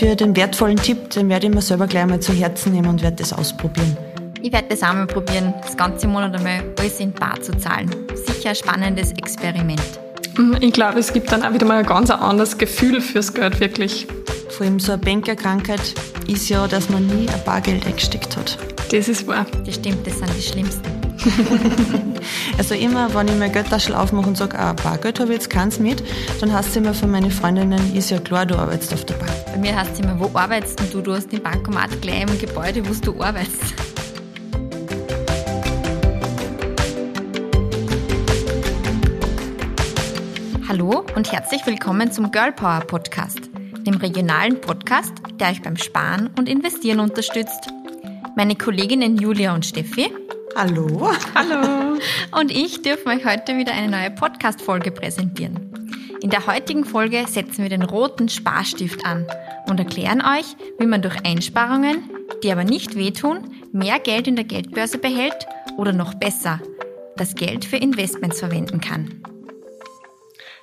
für den wertvollen Tipp. Den werde ich mir selber gleich mal zu Herzen nehmen und werde das ausprobieren. Ich werde das einmal probieren, das ganze Monat einmal alles in Bar zu zahlen. Sicher ein spannendes Experiment. Mhm, ich glaube, es gibt dann auch wieder mal ein ganz anderes Gefühl fürs Geld, wirklich. Vor allem so eine Bankerkrankheit ist ja, dass man nie ein Bargeld eingesteckt hat. Das ist wahr. Das stimmt, das sind die schlimmsten. also immer, wenn ich meine Geldtasche aufmache und sage, ah, Bargeld habe ich jetzt keins mit, dann heißt es immer von meinen Freundinnen, ist ja klar, du arbeitest auf der Bank. Bei mir heißt es immer, wo arbeitest du? Du hast den Bankomat gleich im Gebäude, wo du arbeitest. Hallo und herzlich willkommen zum Girl Power Podcast, dem regionalen Podcast, der euch beim Sparen und Investieren unterstützt. Meine Kolleginnen Julia und Steffi. Hallo. Hallo. Und ich dürfen euch heute wieder eine neue Podcast-Folge präsentieren. In der heutigen Folge setzen wir den roten Sparstift an und erklären euch, wie man durch Einsparungen, die aber nicht wehtun, mehr Geld in der Geldbörse behält oder noch besser, das Geld für Investments verwenden kann.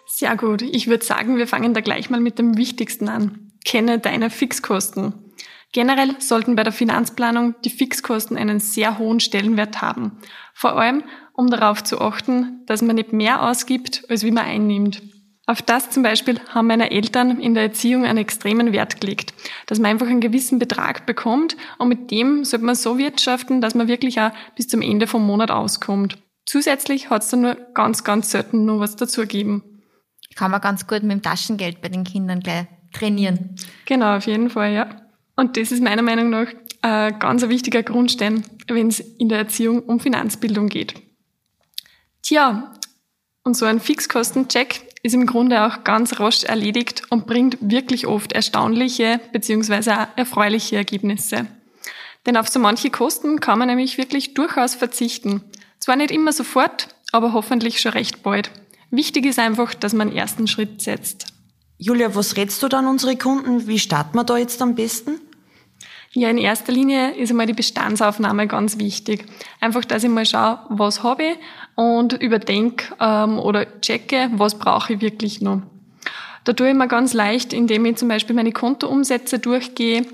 Sehr gut. Ich würde sagen, wir fangen da gleich mal mit dem Wichtigsten an. Kenne deine Fixkosten. Generell sollten bei der Finanzplanung die Fixkosten einen sehr hohen Stellenwert haben. Vor allem, um darauf zu achten, dass man nicht mehr ausgibt, als wie man einnimmt. Auf das zum Beispiel haben meine Eltern in der Erziehung einen extremen Wert gelegt, dass man einfach einen gewissen Betrag bekommt und mit dem sollte man so wirtschaften, dass man wirklich auch bis zum Ende vom Monat auskommt. Zusätzlich hat es dann nur ganz, ganz selten nur was dazugeben kann man ganz gut mit dem Taschengeld bei den Kindern gleich trainieren. Genau, auf jeden Fall, ja. Und das ist meiner Meinung nach ein ganz wichtiger Grundstein, wenn es in der Erziehung um Finanzbildung geht. Tja, und so ein Fixkostencheck ist im Grunde auch ganz rasch erledigt und bringt wirklich oft erstaunliche bzw. erfreuliche Ergebnisse. Denn auf so manche Kosten kann man nämlich wirklich durchaus verzichten. Zwar nicht immer sofort, aber hoffentlich schon recht bald. Wichtig ist einfach, dass man ersten Schritt setzt. Julia, was rätst du dann unsere Kunden? Wie starten wir da jetzt am besten? Ja, in erster Linie ist einmal die Bestandsaufnahme ganz wichtig. Einfach, dass ich mal schaue, was habe ich und überdenke ähm, oder checke, was brauche ich wirklich noch. Da tue ich mir ganz leicht, indem ich zum Beispiel meine Kontoumsätze durchgehe.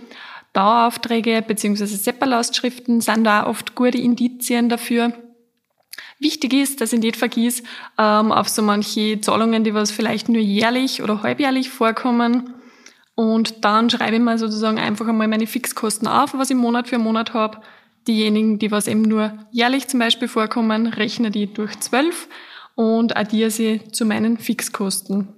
Daueraufträge bzw. Seppalastschriften sind da oft gute Indizien dafür. Wichtig ist, dass ich nicht vergieß ähm, auf so manche Zahlungen, die was vielleicht nur jährlich oder halbjährlich vorkommen. Und dann schreibe ich mir sozusagen einfach einmal meine Fixkosten auf, was ich Monat für Monat habe. Diejenigen, die was eben nur jährlich zum Beispiel vorkommen, rechne die durch zwölf und addiere sie zu meinen Fixkosten.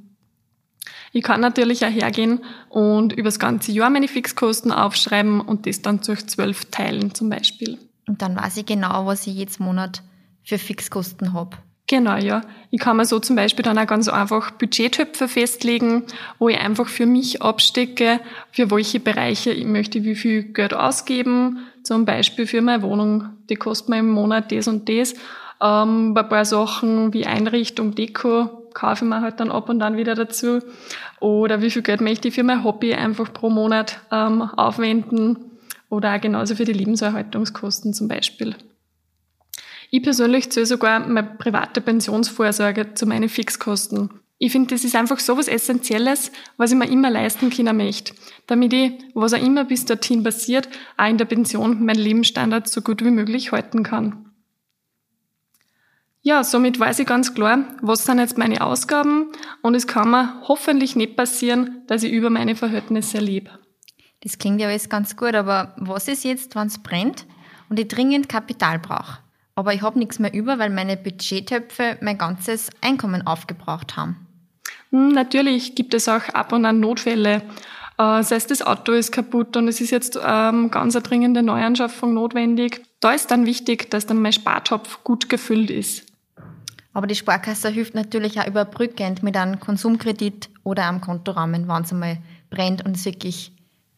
Ich kann natürlich auch hergehen und über das ganze Jahr meine Fixkosten aufschreiben und das dann durch zwölf teilen zum Beispiel. Und dann weiß ich genau, was ich jetzt Monat für Fixkosten habe. Genau, ja. Ich kann mir so zum Beispiel dann auch ganz einfach Budgettöpfe festlegen, wo ich einfach für mich abstecke, für welche Bereiche ich möchte wie viel Geld ausgeben. Zum Beispiel für meine Wohnung, die kostet mir im Monat das und das. Ähm, bei ein paar Sachen wie Einrichtung, Deko kaufe ich mir halt dann ab und dann wieder dazu. Oder wie viel Geld möchte ich für mein Hobby einfach pro Monat ähm, aufwenden. Oder auch genauso für die Lebenserhaltungskosten zum Beispiel. Ich persönlich zähle sogar meine private Pensionsvorsorge zu meinen Fixkosten. Ich finde, das ist einfach so was Essentielles, was ich mir immer leisten können möchte, damit ich, was auch immer bis dorthin passiert, auch in der Pension meinen Lebensstandard so gut wie möglich halten kann. Ja, somit weiß ich ganz klar, was sind jetzt meine Ausgaben und es kann mir hoffentlich nicht passieren, dass ich über meine Verhältnisse lebe. Das klingt ja alles ganz gut, aber was ist jetzt, wenn es brennt und ich dringend Kapital brauche? Aber ich habe nichts mehr über, weil meine Budgettöpfe mein ganzes Einkommen aufgebraucht haben. Hm, natürlich gibt es auch ab und an Notfälle. Äh, sei es das Auto ist kaputt und es ist jetzt ähm, ganz eine dringende Neuanschaffung notwendig. Da ist dann wichtig, dass dann mein Spartopf gut gefüllt ist. Aber die Sparkasse hilft natürlich auch überbrückend mit einem Konsumkredit oder einem Kontorahmen, wenn es einmal brennt und es wirklich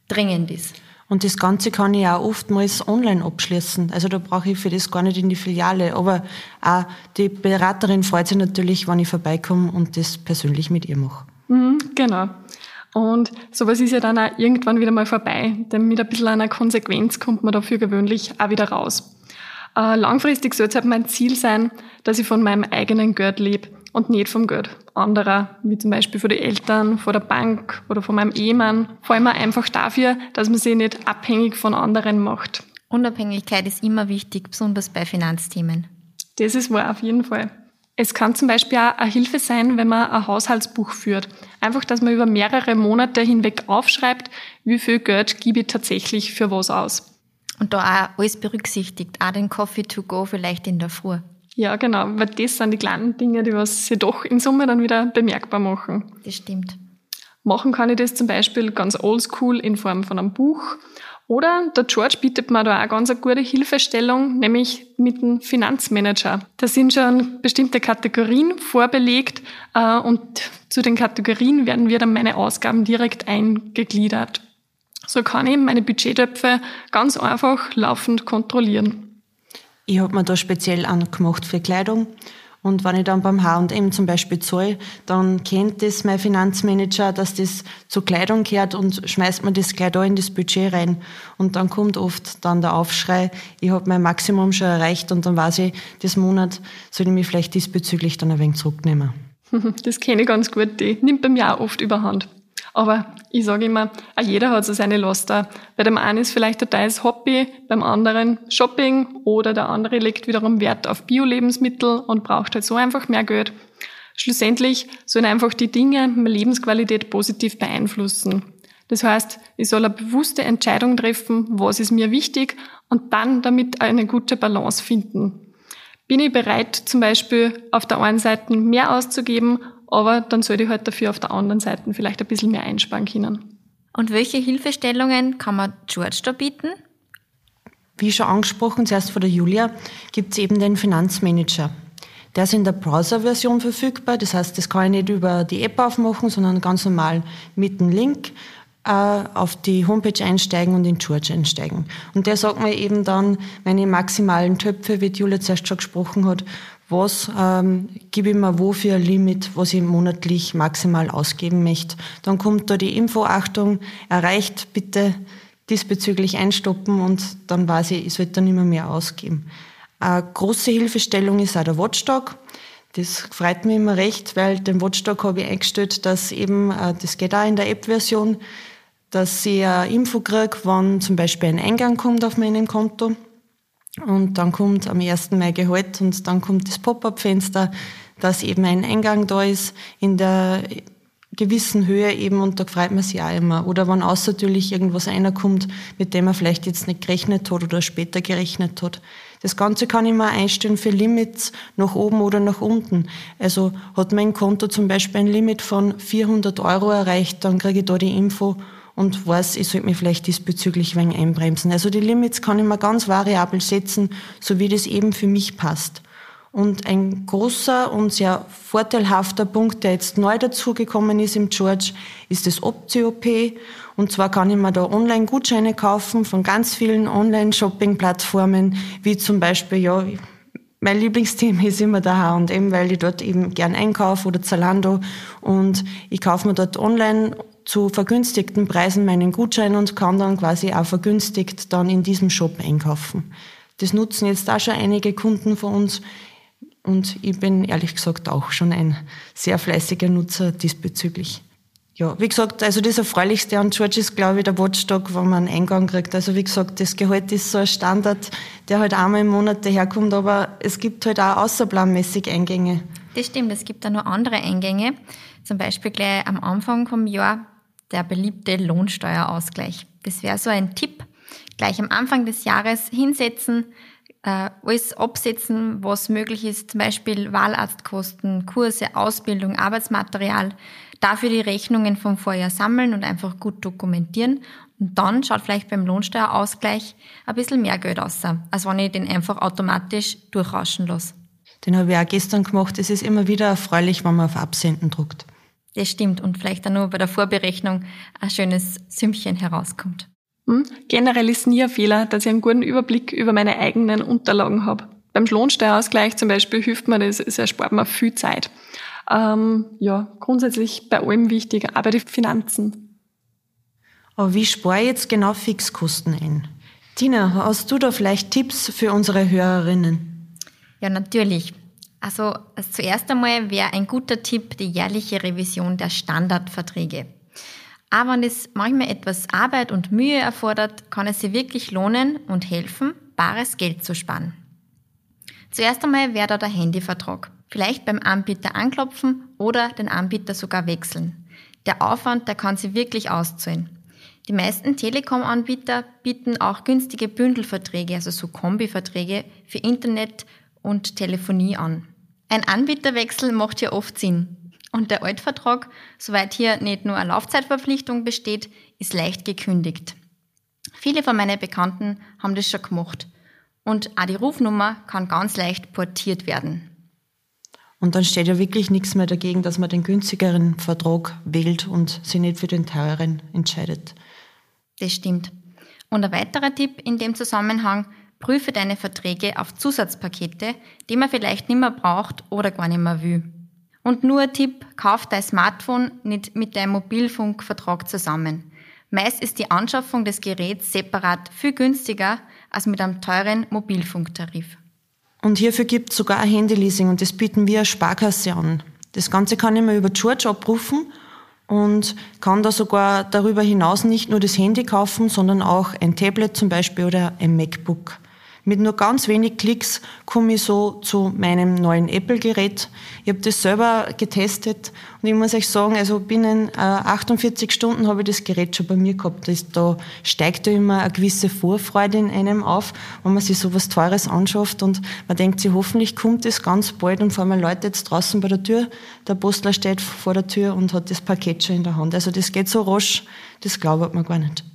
dringend ist. Und das Ganze kann ich auch oftmals online abschließen. Also da brauche ich für das gar nicht in die Filiale. Aber auch die Beraterin freut sich natürlich, wenn ich vorbeikomme und das persönlich mit ihr mache. Mhm, genau. Und sowas ist ja dann auch irgendwann wieder mal vorbei. Denn mit ein bisschen einer Konsequenz kommt man dafür gewöhnlich auch wieder raus. Äh, langfristig soll es halt mein Ziel sein, dass ich von meinem eigenen Geld lebe und nicht vom Geld anderer, wie zum Beispiel von den Eltern, von der Bank oder von meinem Ehemann. Vor allem einfach dafür, dass man sich nicht abhängig von anderen macht. Unabhängigkeit ist immer wichtig, besonders bei Finanzthemen. Das ist wahr, auf jeden Fall. Es kann zum Beispiel auch eine Hilfe sein, wenn man ein Haushaltsbuch führt. Einfach, dass man über mehrere Monate hinweg aufschreibt, wie viel Geld gebe ich tatsächlich für was aus. Und da auch alles berücksichtigt, auch den Coffee to go vielleicht in der Früh. Ja, genau, weil das sind die kleinen Dinge, die was sie doch in Summe dann wieder bemerkbar machen. Das stimmt. Machen kann ich das zum Beispiel ganz oldschool in Form von einem Buch oder der George bietet mir da auch ganz eine gute Hilfestellung, nämlich mit dem Finanzmanager. Da sind schon bestimmte Kategorien vorbelegt äh, und zu den Kategorien werden wir dann meine Ausgaben direkt eingegliedert. So kann ich meine Budgettöpfe ganz einfach laufend kontrollieren. Ich habe mir da speziell angemacht für Kleidung und wenn ich dann beim H&M zum Beispiel zahle, dann kennt das mein Finanzmanager, dass das zur Kleidung gehört und schmeißt mir das gleich da in das Budget rein. Und dann kommt oft dann der Aufschrei, ich habe mein Maximum schon erreicht und dann weiß ich, das Monat soll ich mich vielleicht diesbezüglich dann ein wenig zurücknehmen. Das kenne ich ganz gut, die nimmt bei mir auch oft überhand. Aber ich sage immer, auch jeder hat so seine Laster. Bei dem einen ist vielleicht ein teils Hobby, beim anderen Shopping oder der andere legt wiederum Wert auf Bio-Lebensmittel und braucht halt so einfach mehr Geld. Schlussendlich sollen einfach die Dinge meine Lebensqualität positiv beeinflussen. Das heißt, ich soll eine bewusste Entscheidung treffen, was ist mir wichtig und dann damit eine gute Balance finden. Bin ich bereit, zum Beispiel auf der einen Seite mehr auszugeben aber dann sollte ich halt dafür auf der anderen Seite vielleicht ein bisschen mehr einsparen können. Und welche Hilfestellungen kann man George da bieten? Wie schon angesprochen, zuerst von der Julia, gibt es eben den Finanzmanager. Der ist in der Browser-Version verfügbar, das heißt, das kann ich nicht über die App aufmachen, sondern ganz normal mit dem Link äh, auf die Homepage einsteigen und in George einsteigen. Und der sagt mir eben dann meine maximalen Töpfe, wie die Julia zuerst schon gesprochen hat, was ähm, gebe ich mir wo für ein Limit, was ich monatlich maximal ausgeben möchte. Dann kommt da die Info, Achtung, erreicht, bitte diesbezüglich einstoppen und dann weiß ich, ich sollte dann immer mehr ausgeben. Eine große Hilfestellung ist auch der Watchdog. Das freut mich immer recht, weil den Watchdog habe ich eingestellt, dass eben, äh, das geht auch in der App-Version, dass ich eine Info kriege, wann zum Beispiel ein Eingang kommt auf meinem Konto und dann kommt am 1. Mai Gehalt und dann kommt das Pop-up-Fenster, dass eben ein Eingang da ist in der gewissen Höhe eben und da freut man sich auch immer. Oder wenn außertürlich irgendwas reinkommt, mit dem man vielleicht jetzt nicht gerechnet hat oder später gerechnet hat. Das Ganze kann ich mal einstellen für Limits nach oben oder nach unten. Also hat mein Konto zum Beispiel ein Limit von 400 Euro erreicht, dann kriege ich da die Info und weiß, ich sollte mich vielleicht diesbezüglich ein wenig einbremsen. Also die Limits kann ich mir ganz variabel setzen, so wie das eben für mich passt. Und ein großer und sehr vorteilhafter Punkt, der jetzt neu dazugekommen ist im George, ist das Optio-P. Und zwar kann ich mir da Online-Gutscheine kaufen von ganz vielen Online-Shopping-Plattformen, wie zum Beispiel, ja, mein Lieblingsthema ist immer der H&M, weil ich dort eben gern einkaufe oder Zalando und ich kaufe mir dort online zu vergünstigten Preisen meinen Gutschein und kann dann quasi auch vergünstigt dann in diesem Shop einkaufen. Das nutzen jetzt auch schon einige Kunden von uns und ich bin ehrlich gesagt auch schon ein sehr fleißiger Nutzer diesbezüglich. Ja, wie gesagt, also das Erfreulichste an George ist, glaube ich, der Watchdog, wenn man einen Eingang kriegt. Also wie gesagt, das Gehalt ist so ein Standard, der halt einmal im Monat daherkommt, aber es gibt halt auch außerplanmäßig Eingänge. Das stimmt, es gibt da noch andere Eingänge. Zum Beispiel gleich am Anfang vom Jahr der beliebte Lohnsteuerausgleich. Das wäre so ein Tipp. Gleich am Anfang des Jahres hinsetzen, äh, alles absetzen, was möglich ist, zum Beispiel Wahlarztkosten, Kurse, Ausbildung, Arbeitsmaterial, dafür die Rechnungen vom Vorjahr sammeln und einfach gut dokumentieren. Und dann schaut vielleicht beim Lohnsteuerausgleich ein bisschen mehr Geld aus, als wenn ich den einfach automatisch durchrauschen lasse. Den habe ich auch gestern gemacht. Es ist immer wieder erfreulich, wenn man auf Absenden druckt. Das stimmt und vielleicht dann nur bei der Vorberechnung ein schönes Sümmchen herauskommt. Hm? Generell ist nie ein Fehler, dass ich einen guten Überblick über meine eigenen Unterlagen habe. Beim Lohnsteuerausgleich zum Beispiel hilft mir das, es erspart mir viel Zeit. Ähm, ja, grundsätzlich bei allem wichtig, aber die Finanzen. Aber wie spare ich jetzt genau Fixkosten ein? Tina, hast du da vielleicht Tipps für unsere Hörerinnen? Ja, natürlich. Also zuerst einmal wäre ein guter Tipp die jährliche Revision der Standardverträge. Aber wenn es manchmal etwas Arbeit und Mühe erfordert, kann es sich wirklich lohnen und helfen, bares Geld zu sparen. Zuerst einmal wäre da der Handyvertrag. Vielleicht beim Anbieter anklopfen oder den Anbieter sogar wechseln. Der Aufwand, der kann sich wirklich auszahlen. Die meisten Telekom-Anbieter bieten auch günstige Bündelverträge, also so Kombiverträge für Internet und Telefonie an. Ein Anbieterwechsel macht hier oft Sinn. Und der Altvertrag, soweit hier nicht nur eine Laufzeitverpflichtung besteht, ist leicht gekündigt. Viele von meinen Bekannten haben das schon gemacht. Und auch die Rufnummer kann ganz leicht portiert werden. Und dann steht ja wirklich nichts mehr dagegen, dass man den günstigeren Vertrag wählt und sich nicht für den teureren entscheidet. Das stimmt. Und ein weiterer Tipp in dem Zusammenhang, prüfe deine Verträge auf Zusatzpakete, die man vielleicht nicht mehr braucht oder gar nicht mehr will. Und nur ein Tipp, kauf dein Smartphone nicht mit deinem Mobilfunkvertrag zusammen. Meist ist die Anschaffung des Geräts separat viel günstiger als mit einem teuren Mobilfunktarif. Und hierfür gibt es sogar ein Handyleasing und das bieten wir als Sparkasse an. Das Ganze kann ich mir über George abrufen und kann da sogar darüber hinaus nicht nur das Handy kaufen, sondern auch ein Tablet zum Beispiel oder ein MacBook. Mit nur ganz wenig Klicks komme ich so zu meinem neuen Apple-Gerät. Ich habe das selber getestet und ich muss euch sagen, also binnen äh, 48 Stunden habe ich das Gerät schon bei mir gehabt. Das, da steigt ja immer eine gewisse Vorfreude in einem auf, wenn man sich so was Teures anschafft und man denkt sich, hoffentlich kommt das ganz bald und vor allem Leute jetzt draußen bei der Tür, der Postler steht vor der Tür und hat das Paket schon in der Hand. Also das geht so rasch, das glaubt man gar nicht.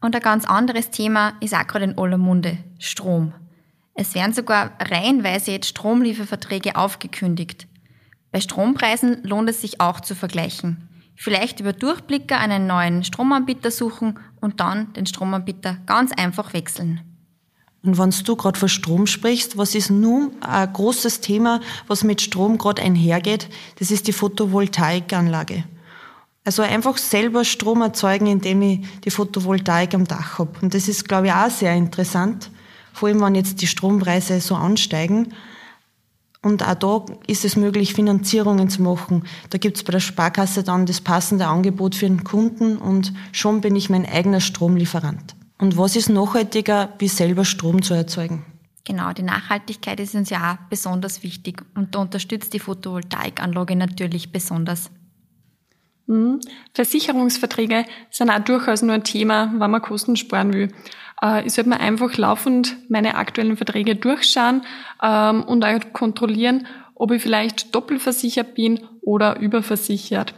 Und ein ganz anderes Thema ist auch gerade in aller Munde, Strom. Es werden sogar reihenweise jetzt Stromlieferverträge aufgekündigt. Bei Strompreisen lohnt es sich auch zu vergleichen. Vielleicht über Durchblicker einen neuen Stromanbieter suchen und dann den Stromanbieter ganz einfach wechseln. Und wenn du gerade von Strom sprichst, was ist nun ein großes Thema, was mit Strom gerade einhergeht? Das ist die Photovoltaikanlage. Also einfach selber Strom erzeugen, indem ich die Photovoltaik am Dach habe. Und das ist, glaube ich, auch sehr interessant, vor allem wenn jetzt die Strompreise so ansteigen. Und auch da ist es möglich, Finanzierungen zu machen. Da gibt es bei der Sparkasse dann das passende Angebot für den Kunden und schon bin ich mein eigener Stromlieferant. Und was ist nachhaltiger, wie selber Strom zu erzeugen? Genau, die Nachhaltigkeit ist uns ja auch besonders wichtig und da unterstützt die Photovoltaikanlage natürlich besonders. Mhm. Versicherungsverträge sind auch durchaus nur ein Thema, wenn man Kosten sparen will. Äh, ich sollte mir einfach laufend meine aktuellen Verträge durchschauen ähm, und auch kontrollieren, ob ich vielleicht doppelversichert bin oder überversichert.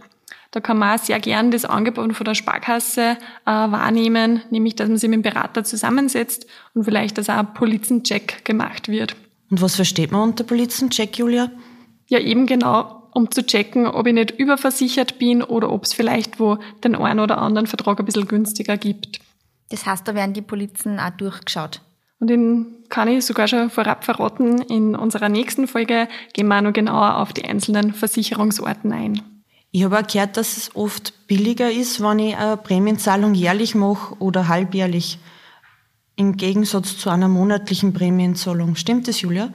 Da kann man auch sehr gern das Angebot von der Sparkasse äh, wahrnehmen, nämlich dass man sich mit dem Berater zusammensetzt und vielleicht, dass auch ein Polizencheck gemacht wird. Und was versteht man unter Polizencheck, Julia? Ja, eben genau um zu checken, ob ich nicht überversichert bin oder ob es vielleicht wo den einen oder anderen Vertrag ein bisschen günstiger gibt. Das heißt, da werden die Polizen auch durchgeschaut. Und den kann ich sogar schon vorab verraten. In unserer nächsten Folge gehen wir auch noch genauer auf die einzelnen Versicherungsorten ein. Ich habe auch gehört, dass es oft billiger ist, wenn ich eine Prämienzahlung jährlich mache oder halbjährlich. Im Gegensatz zu einer monatlichen Prämienzahlung. Stimmt das, Julia?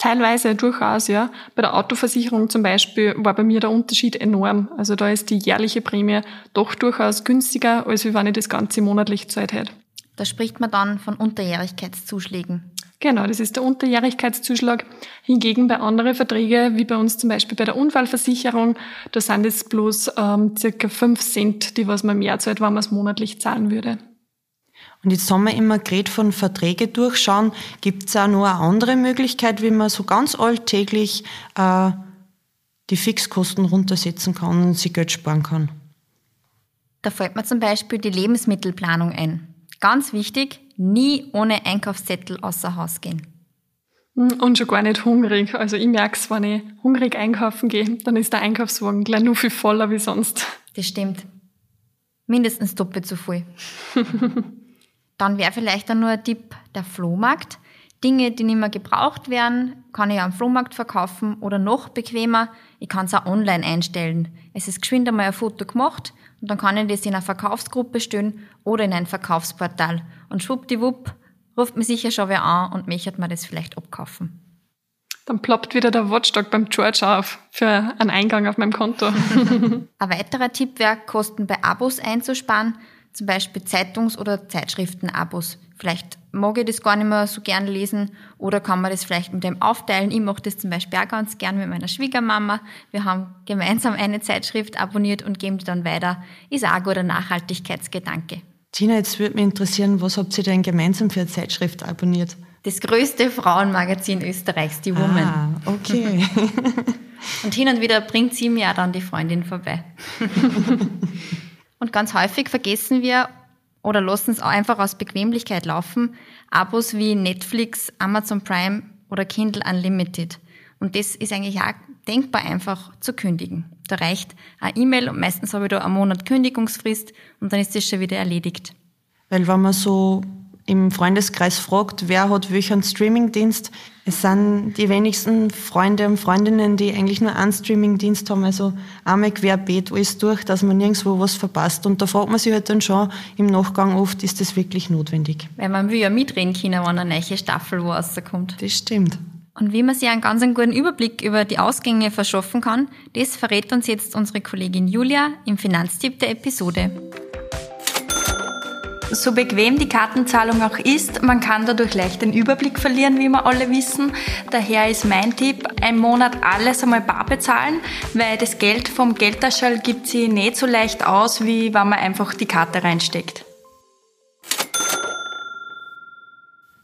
Teilweise durchaus, ja. Bei der Autoversicherung zum Beispiel war bei mir der Unterschied enorm. Also da ist die jährliche Prämie doch durchaus günstiger, als wenn ich das Ganze monatlich Zeit hätte. Da spricht man dann von Unterjährigkeitszuschlägen. Genau, das ist der Unterjährigkeitszuschlag. Hingegen bei anderen Verträgen, wie bei uns zum Beispiel bei der Unfallversicherung, da sind es bloß ähm, circa 5 Cent, die was man mehr zahlt, wenn man es monatlich zahlen würde. Und jetzt haben wir immer geredet von Verträge durchschauen. Gibt es auch noch eine andere Möglichkeit, wie man so ganz alltäglich äh, die Fixkosten runtersetzen kann und sich Geld sparen kann? Da fällt mir zum Beispiel die Lebensmittelplanung ein. Ganz wichtig, nie ohne Einkaufszettel außer Haus gehen. Hm, und schon gar nicht hungrig. Also ich merke es, wenn ich hungrig einkaufen gehe, dann ist der Einkaufswagen gleich nur viel voller wie sonst. Das stimmt. Mindestens doppelt so viel. Dann wäre vielleicht dann nur ein Tipp der Flohmarkt. Dinge, die nicht mehr gebraucht werden, kann ich am Flohmarkt verkaufen oder noch bequemer, ich kann es auch online einstellen. Es ist geschwind einmal ein Foto gemacht und dann kann ich das in einer Verkaufsgruppe stellen oder in ein Verkaufsportal. Und schwuppdiwupp ruft mich sicher schon wer an und möchte mir das vielleicht abkaufen. Dann ploppt wieder der Watchdog beim George auf für einen Eingang auf meinem Konto. Ein weiterer Tipp wäre, Kosten bei Abos einzusparen, zum Beispiel Zeitungs- oder Zeitschriften-Abos. Vielleicht mag ich das gar nicht mehr so gern lesen oder kann man das vielleicht mit dem aufteilen. Ich mache das zum Beispiel auch ganz gern mit meiner Schwiegermama. Wir haben gemeinsam eine Zeitschrift abonniert und geben die dann weiter. Ist auch ein guter Nachhaltigkeitsgedanke. Tina, jetzt würde mich interessieren, was habt ihr denn gemeinsam für eine Zeitschrift abonniert? Das größte Frauenmagazin Österreichs, die Woman. Ah, okay. und hin und wieder bringt sie mir auch dann die Freundin vorbei. und ganz häufig vergessen wir oder lassen es einfach aus Bequemlichkeit laufen, Abos wie Netflix, Amazon Prime oder Kindle Unlimited. Und das ist eigentlich auch denkbar einfach zu kündigen. Da reicht eine E-Mail und meistens habe ich da einen Monat Kündigungsfrist und dann ist das schon wieder erledigt. Weil wenn man so im Freundeskreis fragt, wer hat welchen Streamingdienst, es sind die wenigsten Freunde und Freundinnen, die eigentlich nur einen Streamingdienst haben, also einmal querbeet alles durch, dass man nirgendwo was verpasst. Und da fragt man sich halt dann schon im Nachgang oft, ist das wirklich notwendig? Weil man will ja mitreden können, wenn eine neue Staffel wo rauskommt. Das stimmt. Und wie man sich einen ganz guten Überblick über die Ausgänge verschaffen kann, das verrät uns jetzt unsere Kollegin Julia im Finanztipp der Episode. So bequem die Kartenzahlung auch ist, man kann dadurch leicht den Überblick verlieren, wie wir alle wissen. Daher ist mein Tipp, einen Monat alles einmal bar bezahlen, weil das Geld vom Geldtaschel gibt sie nicht so leicht aus, wie wenn man einfach die Karte reinsteckt.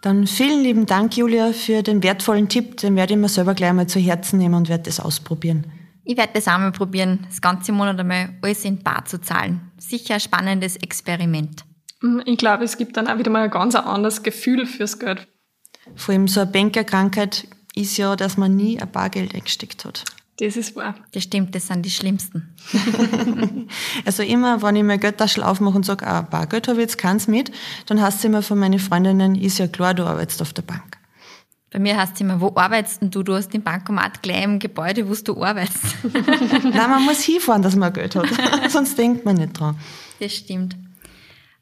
Dann vielen lieben Dank, Julia, für den wertvollen Tipp. Den werde ich mir selber gleich mal zu Herzen nehmen und werde das ausprobieren. Ich werde das auch mal probieren, das ganze Monat einmal alles in Bar zu zahlen. Sicher ein spannendes Experiment. Mm, ich glaube, es gibt dann auch wieder mal ein ganz anderes Gefühl fürs Geld. Vor allem so eine Bankerkrankheit ist ja, dass man nie ein Bargeld eingesteckt hat. Das ist wahr. Das stimmt, das sind die schlimmsten. also immer, wenn ich mein Geldtaschel aufmache und sage, ah, Bargeld habe ich jetzt keins mit, dann heißt es immer von meinen Freundinnen, ist ja klar, du arbeitest auf der Bank. Bei mir heißt es immer, wo arbeitest du? Du hast den Bankomat gleich im Gebäude, wo du arbeitest. Nein, man muss hinfahren, dass man Geld hat. Sonst denkt man nicht dran. Das stimmt.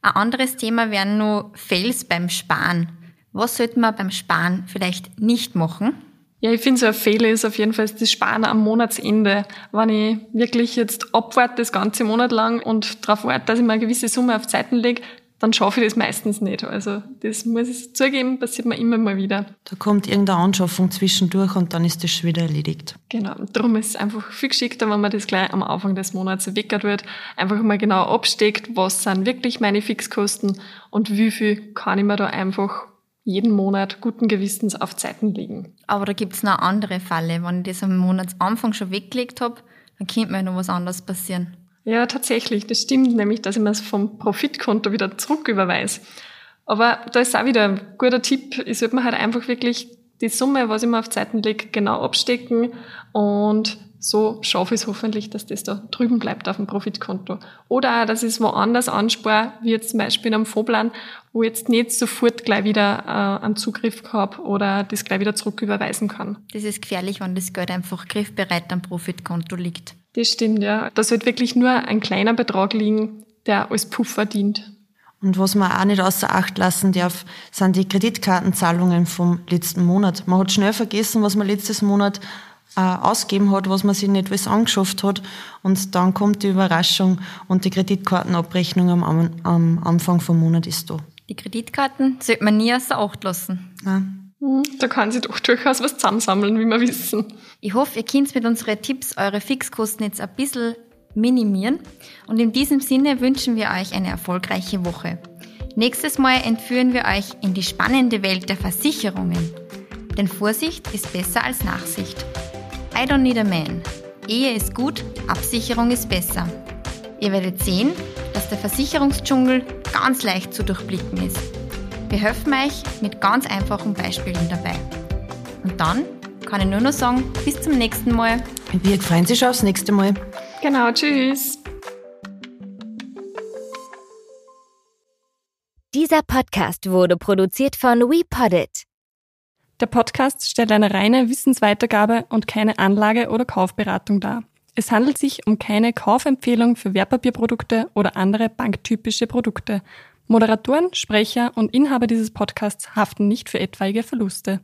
Ein anderes Thema wären nur Fails beim Sparen. Was sollte man beim Sparen vielleicht nicht machen? Ja, ich finde so ein Fehler ist auf jeden Fall das Sparen am Monatsende. Wenn ich wirklich jetzt abwarte das ganze Monat lang und darauf warte, dass ich mir eine gewisse Summe auf Zeiten lege, dann schaffe ich das meistens nicht. Also das muss ich zugeben, passiert mir immer mal wieder. Da kommt irgendeine Anschaffung zwischendurch und dann ist das schon wieder erledigt. Genau. Darum ist es einfach viel geschickter, wenn man das gleich am Anfang des Monats weckert wird, einfach mal genau absteckt, was sind wirklich meine Fixkosten und wie viel kann ich mir da einfach jeden Monat guten Gewissens auf Zeiten legen. Aber da gibt's noch eine andere Falle. Wenn ich das am Monatsanfang schon weggelegt habe, dann könnte mir noch was anderes passieren. Ja, tatsächlich. Das stimmt nämlich, dass ich mir es vom Profitkonto wieder zurücküberweise. Aber da ist auch wieder ein guter Tipp. Ich sollte mir halt einfach wirklich die Summe, was ich mir auf Zeiten lege, genau abstecken und so schaffe ich es hoffentlich, dass das da drüben bleibt auf dem Profitkonto. Oder auch, dass ich es woanders anspare, wie jetzt zum Beispiel in einem Fondplan, wo ich jetzt nicht sofort gleich wieder äh, einen Zugriff habe oder das gleich wieder zurücküberweisen kann. Das ist gefährlich, wenn das Geld einfach griffbereit am Profitkonto liegt. Das stimmt, ja. Da sollte wirklich nur ein kleiner Betrag liegen, der als Puffer dient. Und was man auch nicht außer Acht lassen darf, sind die Kreditkartenzahlungen vom letzten Monat. Man hat schnell vergessen, was man letztes Monat äh, ausgeben hat, was man sich nicht alles angeschafft hat. Und dann kommt die Überraschung und die Kreditkartenabrechnung am, am Anfang vom Monat ist da. Die Kreditkarten sollte man nie außer Acht lassen. Ja. Hm, da kann sich doch durchaus was zusammensammeln, wie wir wissen. Ich hoffe, ihr könnt mit unseren Tipps eure Fixkosten jetzt ein bisschen minimieren. Und in diesem Sinne wünschen wir euch eine erfolgreiche Woche. Nächstes Mal entführen wir euch in die spannende Welt der Versicherungen. Denn Vorsicht ist besser als Nachsicht. I don't need a man. Ehe ist gut, Absicherung ist besser. Ihr werdet sehen, dass der Versicherungsdschungel ganz leicht zu durchblicken ist. Wir helfen euch mit ganz einfachen Beispielen dabei. Und dann kann ich nur noch sagen, bis zum nächsten Mal. Wir freuen sich aufs nächste Mal. Genau, tschüss. Dieser Podcast wurde produziert von WePoddit. Der Podcast stellt eine reine Wissensweitergabe und keine Anlage- oder Kaufberatung dar. Es handelt sich um keine Kaufempfehlung für Wertpapierprodukte oder andere banktypische Produkte. Moderatoren, Sprecher und Inhaber dieses Podcasts haften nicht für etwaige Verluste.